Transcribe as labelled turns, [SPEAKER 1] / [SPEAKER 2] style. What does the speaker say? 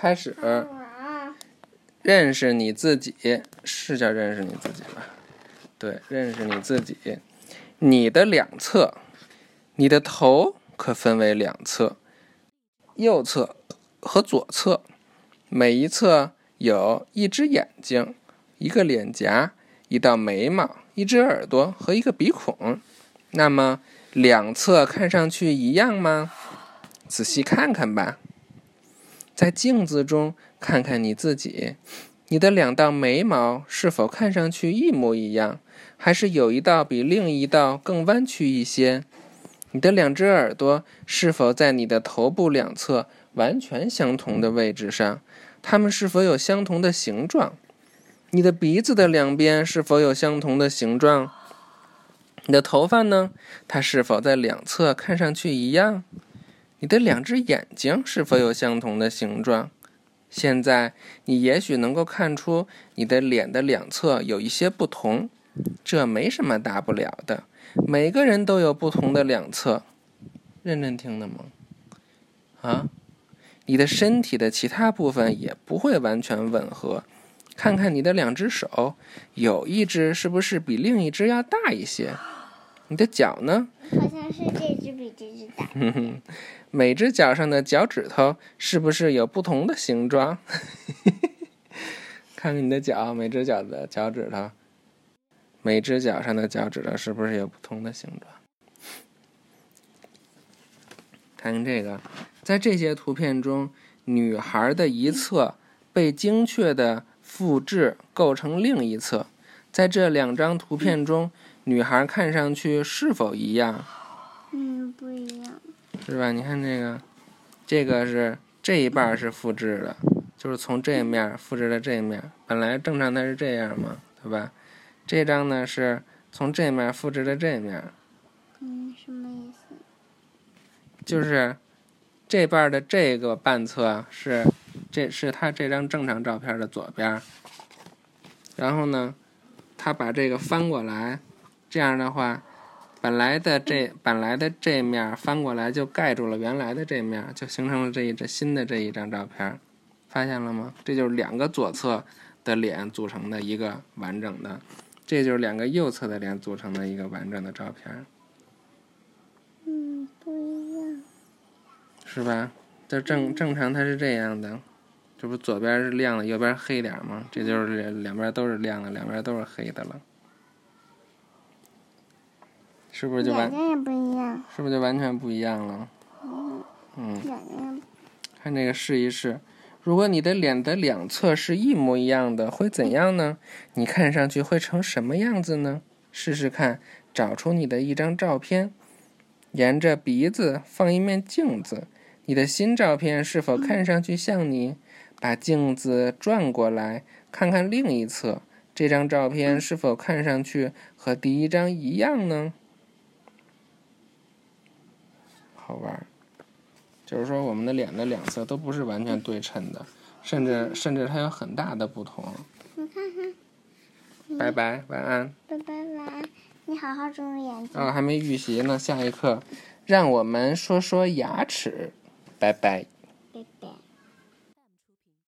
[SPEAKER 1] 开始认识你自己，是叫认识你自己吧？对，认识你自己。你的两侧，你的头可分为两侧，右侧和左侧，每一侧有一只眼睛、一个脸颊、一道眉毛、一只耳朵和一个鼻孔。那么两侧看上去一样吗？仔细看看吧，在镜子中看看你自己，你的两道眉毛是否看上去一模一样，还是有一道比另一道更弯曲一些？你的两只耳朵是否在你的头部两侧完全相同的位置上？它们是否有相同的形状？你的鼻子的两边是否有相同的形状？你的头发呢？它是否在两侧看上去一样？你的两只眼睛是否有相同的形状？现在你也许能够看出你的脸的两侧有一些不同，这没什么大不了的。每个人都有不同的两侧，认真听的吗？啊，你的身体的其他部分也不会完全吻合。看看你的两只手，有一只是不是比另一只要大一些？你的脚呢？
[SPEAKER 2] 好像是这只比这只大。
[SPEAKER 1] 每只脚上的脚趾头是不是有不同的形状？看看你的脚，每只脚的脚趾头，每只脚上的脚趾头是不是有不同的形状？看看这个，在这些图片中，女孩的一侧被精确的复制构成另一侧。在这两张图片中，女孩看上去是否一样？
[SPEAKER 2] 嗯，不一样。
[SPEAKER 1] 是吧？你看这个，这个是这一半是复制的，就是从这面复制的这面。本来正常它是这样嘛，对吧？这张呢是从这面复制的这面，
[SPEAKER 2] 嗯，什么意思？
[SPEAKER 1] 就是这半的这个半侧是这是他这张正常照片的左边，然后呢，他把这个翻过来，这样的话。本来的这本来的这面翻过来就盖住了原来的这面，就形成了这一张新的这一张照片，发现了吗？这就是两个左侧的脸组成的一个完整的，这就是两个右侧的脸组成的一个完整的照片，
[SPEAKER 2] 嗯，不一样。
[SPEAKER 1] 是吧？这正正常它是这样的，这不左边是亮的，右边黑点儿吗？这就是两边都是亮的，两边都是黑的了，是不是就完
[SPEAKER 2] 全？也不一样。
[SPEAKER 1] 是不是就完全不一样了？
[SPEAKER 2] 嗯，
[SPEAKER 1] 看这个试一试，如果你的脸的两侧是一模一样的，会怎样呢？你看上去会成什么样子呢？试试看，找出你的一张照片，沿着鼻子放一面镜子，你的新照片是否看上去像你？把镜子转过来，看看另一侧，这张照片是否看上去和第一张一样呢？好玩儿。就是说，我们的脸的两侧都不是完全对称的，甚至甚至它有很大的不同。
[SPEAKER 2] 你看看，
[SPEAKER 1] 拜拜，晚安。
[SPEAKER 2] 拜拜晚安。你好好注意眼睛。
[SPEAKER 1] 哦，还没预习呢，下一课让我们说说牙齿。拜拜。
[SPEAKER 2] 拜拜。